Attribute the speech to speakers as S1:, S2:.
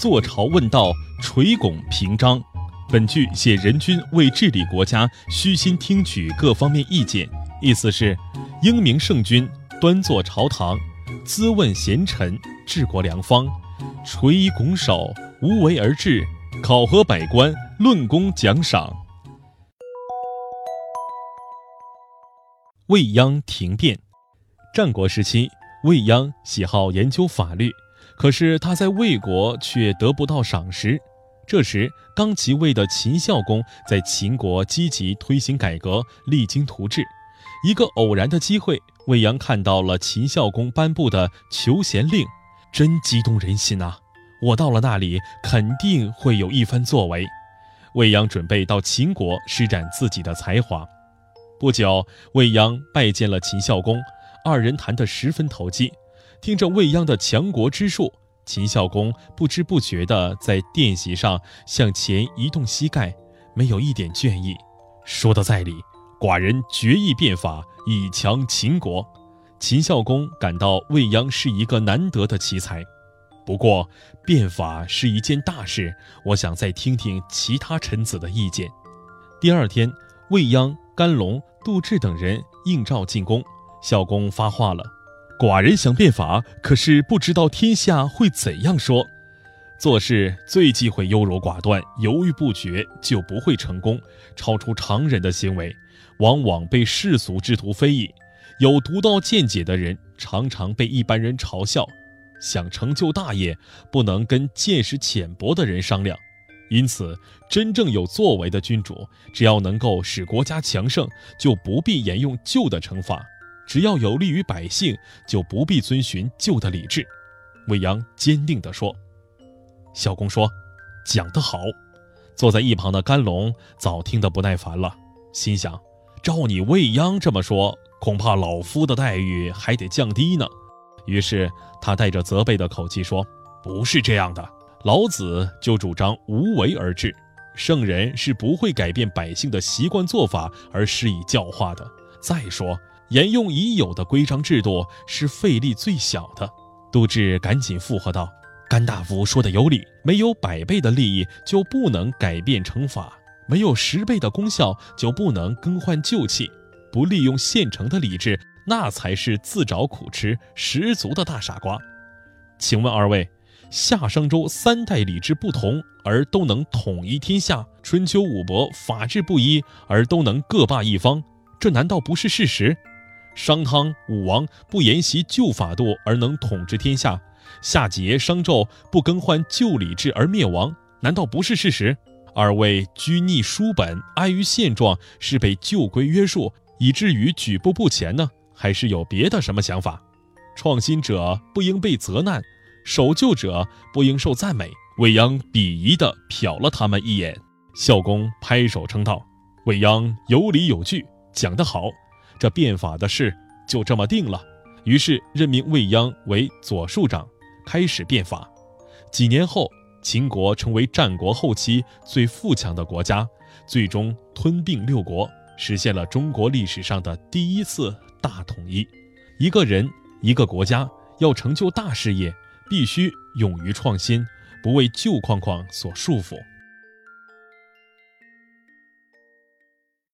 S1: 坐朝问道，垂拱平章。本句写人君为治理国家，虚心听取各方面意见，意思是英明圣君端坐朝堂，咨问贤臣，治国良方，垂衣拱手，无为而治，考核百官，论功奖赏。未央停变，战国时期，未央喜好研究法律，可是他在魏国却得不到赏识。这时，刚即位的秦孝公在秦国积极推行改革，励精图治。一个偶然的机会，魏阳看到了秦孝公颁布的求贤令，真激动人心呐！我到了那里，肯定会有一番作为。魏阳准备到秦国施展自己的才华。不久，魏鞅拜见了秦孝公，二人谈得十分投机。听着未央的强国之术。秦孝公不知不觉地在殿席上向前移动膝盖，没有一点倦意。说的在理，寡人决意变法以强秦国。秦孝公感到未央是一个难得的奇才，不过变法是一件大事，我想再听听其他臣子的意见。第二天，未央、甘龙、杜挚等人应召进宫，孝公发话了。寡人想变法，可是不知道天下会怎样说。做事最忌讳优柔寡断、犹豫不决，就不会成功。超出常人的行为，往往被世俗之徒非议。有独到见解的人，常常被一般人嘲笑。想成就大业，不能跟见识浅薄的人商量。因此，真正有作为的君主，只要能够使国家强盛，就不必沿用旧的惩罚。只要有利于百姓，就不必遵循旧的礼制。”魏阳坚定地说。孝公说：“讲得好。”坐在一旁的甘龙早听得不耐烦了，心想：“照你未央这么说，恐怕老夫的待遇还得降低呢。”于是他带着责备的口气说：“不是这样的，老子就主张无为而治。圣人是不会改变百姓的习惯做法而施以教化的。再说。”沿用已有的规章制度是费力最小的。杜挚赶紧附和道：“甘大夫说的有理，没有百倍的利益就不能改变惩罚，没有十倍的功效就不能更换旧器。不利用现成的礼制，那才是自找苦吃，十足的大傻瓜。请问二位，夏商周三代礼制不同而都能统一天下，春秋五伯法制不一而都能各霸一方，这难道不是事实？”商汤、武王不沿袭旧法度而能统治天下，夏桀、商纣不更换旧礼制而灭亡，难道不是事实？二位拘泥书本、安于现状，是被旧规约束，以至于举步不前呢，还是有别的什么想法？创新者不应被责难，守旧者不应受赞美。未央鄙夷地瞟了他们一眼，孝公拍手称道：“未央有理有据，讲得好。”这变法的事就这么定了，于是任命未央为左庶长，开始变法。几年后，秦国成为战国后期最富强的国家，最终吞并六国，实现了中国历史上的第一次大统一。一个人、一个国家要成就大事业，必须勇于创新，不为旧框框所束缚。